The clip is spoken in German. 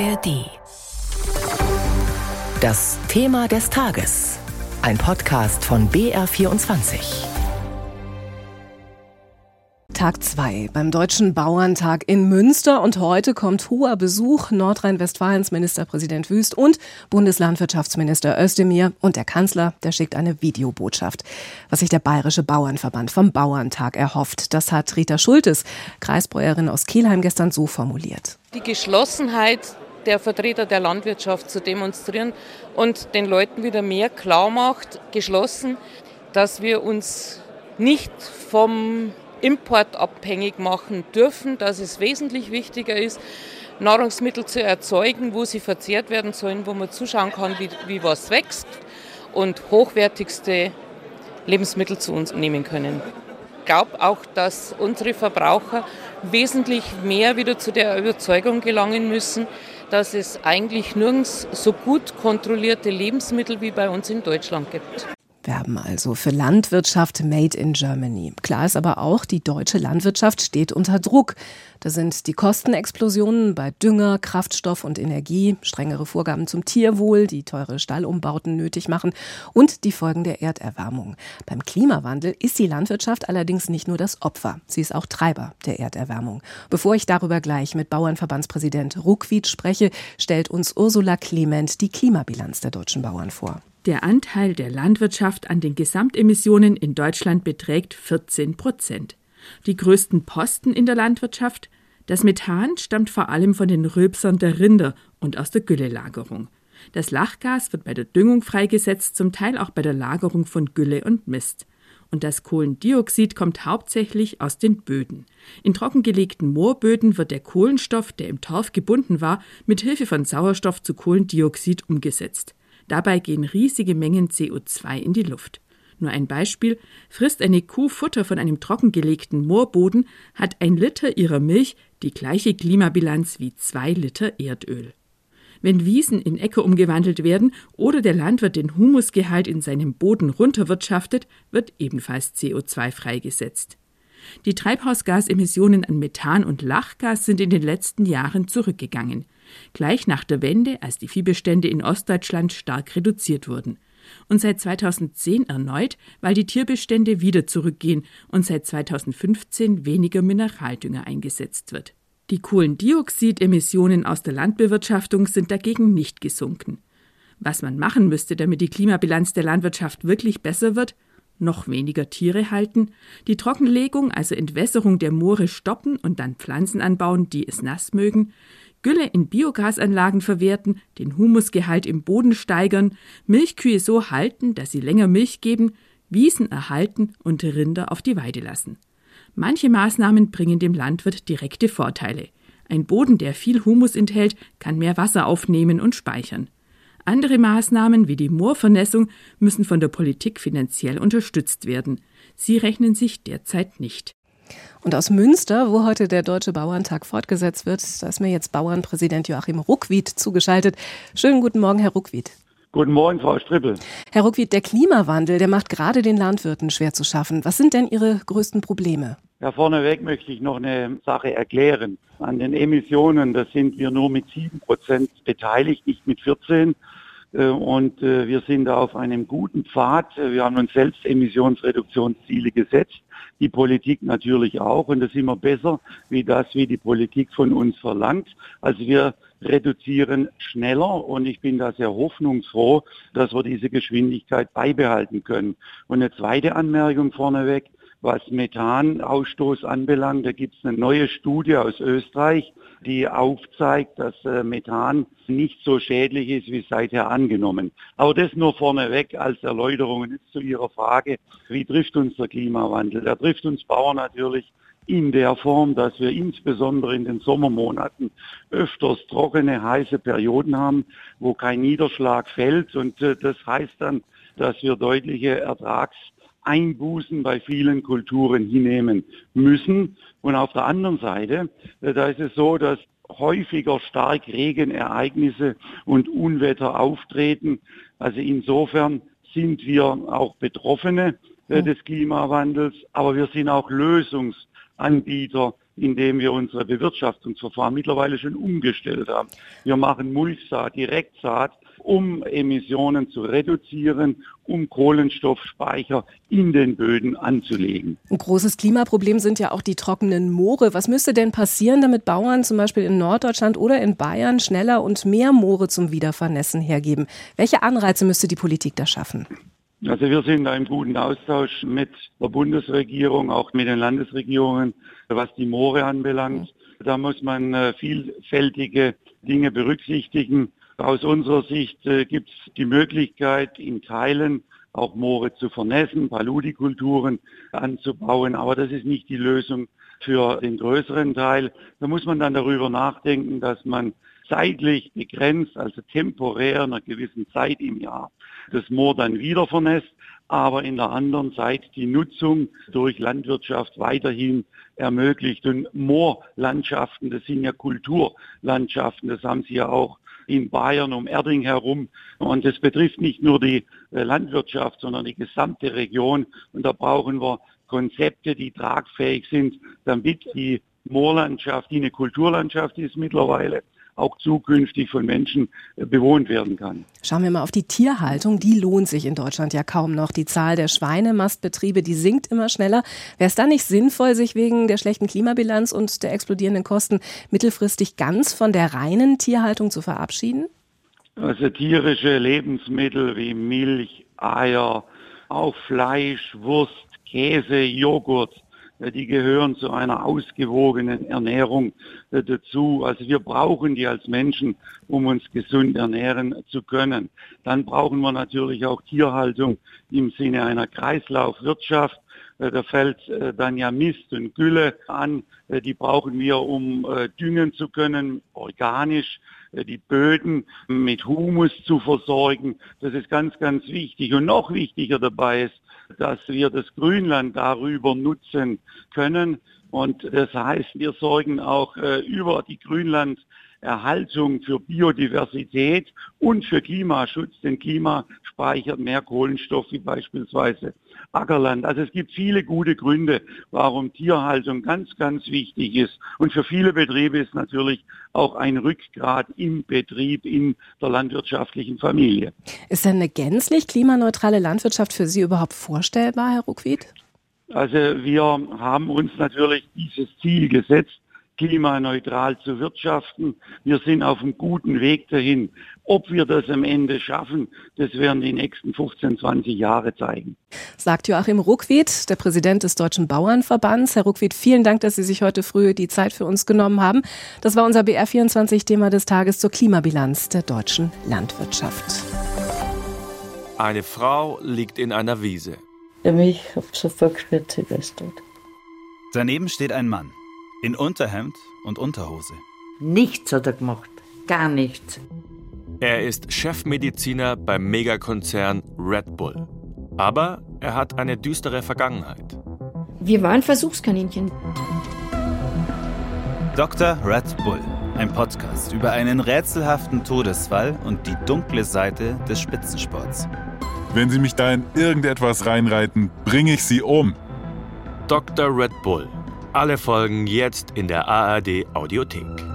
ARD. Das Thema des Tages. Ein Podcast von BR24. Tag 2 beim Deutschen Bauerntag in Münster und heute kommt hoher Besuch Nordrhein-Westfalens Ministerpräsident Wüst und Bundeslandwirtschaftsminister Özdemir und der Kanzler, der schickt eine Videobotschaft. Was sich der Bayerische Bauernverband vom Bauerntag erhofft, das hat Rita Schultes, Kreisbäuerin aus Kielheim, gestern so formuliert. Die Geschlossenheit der Vertreter der Landwirtschaft zu demonstrieren und den Leuten wieder mehr klar macht, geschlossen, dass wir uns nicht vom Import abhängig machen dürfen, dass es wesentlich wichtiger ist, Nahrungsmittel zu erzeugen, wo sie verzehrt werden sollen, wo man zuschauen kann, wie, wie was wächst und hochwertigste Lebensmittel zu uns nehmen können. Ich glaube auch, dass unsere Verbraucher wesentlich mehr wieder zu der Überzeugung gelangen müssen, dass es eigentlich nirgends so gut kontrollierte Lebensmittel wie bei uns in Deutschland gibt werben also für Landwirtschaft made in Germany. Klar ist aber auch, die deutsche Landwirtschaft steht unter Druck. Da sind die Kostenexplosionen bei Dünger, Kraftstoff und Energie, strengere Vorgaben zum Tierwohl, die teure Stallumbauten nötig machen und die Folgen der Erderwärmung. Beim Klimawandel ist die Landwirtschaft allerdings nicht nur das Opfer, sie ist auch Treiber der Erderwärmung. Bevor ich darüber gleich mit Bauernverbandspräsident Ruckwied spreche, stellt uns Ursula Clement die Klimabilanz der deutschen Bauern vor. Der Anteil der Landwirtschaft an den Gesamtemissionen in Deutschland beträgt 14 Prozent. Die größten Posten in der Landwirtschaft das Methan stammt vor allem von den Rülpsern der Rinder und aus der Güllelagerung. Das Lachgas wird bei der Düngung freigesetzt, zum Teil auch bei der Lagerung von Gülle und Mist. Und das Kohlendioxid kommt hauptsächlich aus den Böden. In trockengelegten Moorböden wird der Kohlenstoff, der im Torf gebunden war, mit Hilfe von Sauerstoff zu Kohlendioxid umgesetzt. Dabei gehen riesige Mengen CO2 in die Luft. Nur ein Beispiel, frisst eine Kuh Futter von einem trockengelegten Moorboden, hat ein Liter ihrer Milch die gleiche Klimabilanz wie zwei Liter Erdöl. Wenn Wiesen in Äcker umgewandelt werden oder der Landwirt den Humusgehalt in seinem Boden runterwirtschaftet, wird ebenfalls CO2 freigesetzt. Die Treibhausgasemissionen an Methan und Lachgas sind in den letzten Jahren zurückgegangen gleich nach der Wende, als die Viehbestände in Ostdeutschland stark reduziert wurden. Und seit 2010 erneut, weil die Tierbestände wieder zurückgehen und seit 2015 weniger Mineraldünger eingesetzt wird. Die Kohlendioxidemissionen aus der Landbewirtschaftung sind dagegen nicht gesunken. Was man machen müsste, damit die Klimabilanz der Landwirtschaft wirklich besser wird, noch weniger Tiere halten, die Trockenlegung, also Entwässerung der Moore stoppen und dann Pflanzen anbauen, die es nass mögen, Gülle in Biogasanlagen verwerten, den Humusgehalt im Boden steigern, Milchkühe so halten, dass sie länger Milch geben, Wiesen erhalten und Rinder auf die Weide lassen. Manche Maßnahmen bringen dem Landwirt direkte Vorteile. Ein Boden, der viel Humus enthält, kann mehr Wasser aufnehmen und speichern. Andere Maßnahmen wie die Moorvernässung müssen von der Politik finanziell unterstützt werden. Sie rechnen sich derzeit nicht. Und aus Münster, wo heute der Deutsche Bauerntag fortgesetzt wird, da ist mir jetzt Bauernpräsident Joachim Ruckwied zugeschaltet. Schönen guten Morgen, Herr Ruckwied. Guten Morgen, Frau Strippel. Herr Ruckwied, der Klimawandel, der macht gerade den Landwirten schwer zu schaffen. Was sind denn Ihre größten Probleme? Ja, vorneweg möchte ich noch eine Sache erklären. An den Emissionen, da sind wir nur mit sieben Prozent beteiligt, nicht mit 14. Äh, und äh, wir sind da auf einem guten Pfad. Wir haben uns selbst Emissionsreduktionsziele gesetzt die Politik natürlich auch und das ist immer besser wie das, wie die Politik von uns verlangt. Also wir reduzieren schneller und ich bin da sehr hoffnungsfroh, dass wir diese Geschwindigkeit beibehalten können. Und eine zweite Anmerkung vorneweg, was Methanausstoß anbelangt, da gibt es eine neue Studie aus Österreich, die aufzeigt, dass äh, Methan nicht so schädlich ist wie seither angenommen. Aber das nur vorneweg als Erläuterung. Und jetzt zu Ihrer Frage, wie trifft uns der Klimawandel? Der trifft uns Bauern natürlich in der Form, dass wir insbesondere in den Sommermonaten öfters trockene, heiße Perioden haben, wo kein Niederschlag fällt. Und äh, das heißt dann, dass wir deutliche Ertragseinbußen bei vielen Kulturen hinnehmen müssen. Und auf der anderen Seite, äh, da ist es so, dass häufiger Starkregenereignisse und Unwetter auftreten. Also insofern sind wir auch Betroffene äh, des Klimawandels, aber wir sind auch Lösungsanbieter indem wir unsere Bewirtschaftungsverfahren mittlerweile schon umgestellt haben. Wir machen Mulchsaat, Direktsaat, um Emissionen zu reduzieren, um Kohlenstoffspeicher in den Böden anzulegen. Ein großes Klimaproblem sind ja auch die trockenen Moore. Was müsste denn passieren, damit Bauern zum Beispiel in Norddeutschland oder in Bayern schneller und mehr Moore zum Wiedervernässen hergeben? Welche Anreize müsste die Politik da schaffen? Also wir sind da im guten Austausch mit der Bundesregierung, auch mit den Landesregierungen, was die Moore anbelangt. Da muss man äh, vielfältige Dinge berücksichtigen. Aus unserer Sicht äh, gibt es die Möglichkeit, in Teilen auch Moore zu vernässen, Paludikulturen anzubauen, aber das ist nicht die Lösung für den größeren Teil. Da muss man dann darüber nachdenken, dass man zeitlich begrenzt, also temporär einer gewissen Zeit im Jahr, das Moor dann wieder vernässt, aber in der anderen Zeit die Nutzung durch Landwirtschaft weiterhin ermöglicht. Und Moorlandschaften, das sind ja Kulturlandschaften, das haben Sie ja auch in Bayern um Erding herum. Und das betrifft nicht nur die äh, Landwirtschaft, sondern die gesamte Region. Und da brauchen wir Konzepte, die tragfähig sind, damit die Moorlandschaft, die eine Kulturlandschaft ist mittlerweile, auch zukünftig von Menschen äh, bewohnt werden kann. Schauen wir mal auf die Tierhaltung. Die lohnt sich in Deutschland ja kaum noch. Die Zahl der Schweinemastbetriebe, die sinkt immer schneller. Wäre es da nicht sinnvoll, sich wegen der schlechten Klimabilanz und der explodierenden Kosten mittelfristig ganz von der reinen Tierhaltung zu verabschieden? Also tierische Lebensmittel wie Milch, Eier, auch Fleisch, Wurst, Käse, Joghurt, die gehören zu einer ausgewogenen Ernährung äh, dazu. Also wir brauchen die als Menschen, um uns gesund ernähren zu können. Dann brauchen wir natürlich auch Tierhaltung im Sinne einer Kreislaufwirtschaft. Äh, da fällt dann ja Mist und Gülle an. Die brauchen wir, um düngen zu können, organisch die Böden mit Humus zu versorgen. Das ist ganz, ganz wichtig. Und noch wichtiger dabei ist, dass wir das Grünland darüber nutzen können. Und das heißt, wir sorgen auch äh, über die Grünlanderhaltung für Biodiversität und für Klimaschutz, denn Klima speichert mehr Kohlenstoff wie beispielsweise Ackerland. Also es gibt viele gute Gründe, warum Tierhaltung ganz, ganz wichtig ist. Und für viele Betriebe ist natürlich auch ein Rückgrat im Betrieb, in der landwirtschaftlichen Familie. Ist denn eine gänzlich klimaneutrale Landwirtschaft für Sie überhaupt vorstellbar, Herr Ruckwied? Also wir haben uns natürlich dieses Ziel gesetzt, klimaneutral zu wirtschaften. Wir sind auf einem guten Weg dahin. Ob wir das am Ende schaffen, das werden die nächsten 15, 20 Jahre zeigen. Sagt Joachim Ruckwied, der Präsident des Deutschen Bauernverbands. Herr Ruckwied, vielen Dank, dass Sie sich heute früh die Zeit für uns genommen haben. Das war unser BR24-Thema des Tages zur Klimabilanz der deutschen Landwirtschaft. Eine Frau liegt in einer Wiese. Der mich auf sofort tot. Daneben steht ein Mann. In Unterhemd und Unterhose. Nichts hat er gemacht. Gar nichts. Er ist Chefmediziner beim Megakonzern Red Bull. Aber er hat eine düstere Vergangenheit. Wir waren Versuchskaninchen. Dr. Red Bull, ein Podcast über einen rätselhaften Todesfall und die dunkle Seite des Spitzensports. Wenn Sie mich da in irgendetwas reinreiten, bringe ich Sie um. Dr. Red Bull alle Folgen jetzt in der ARD Audiothek.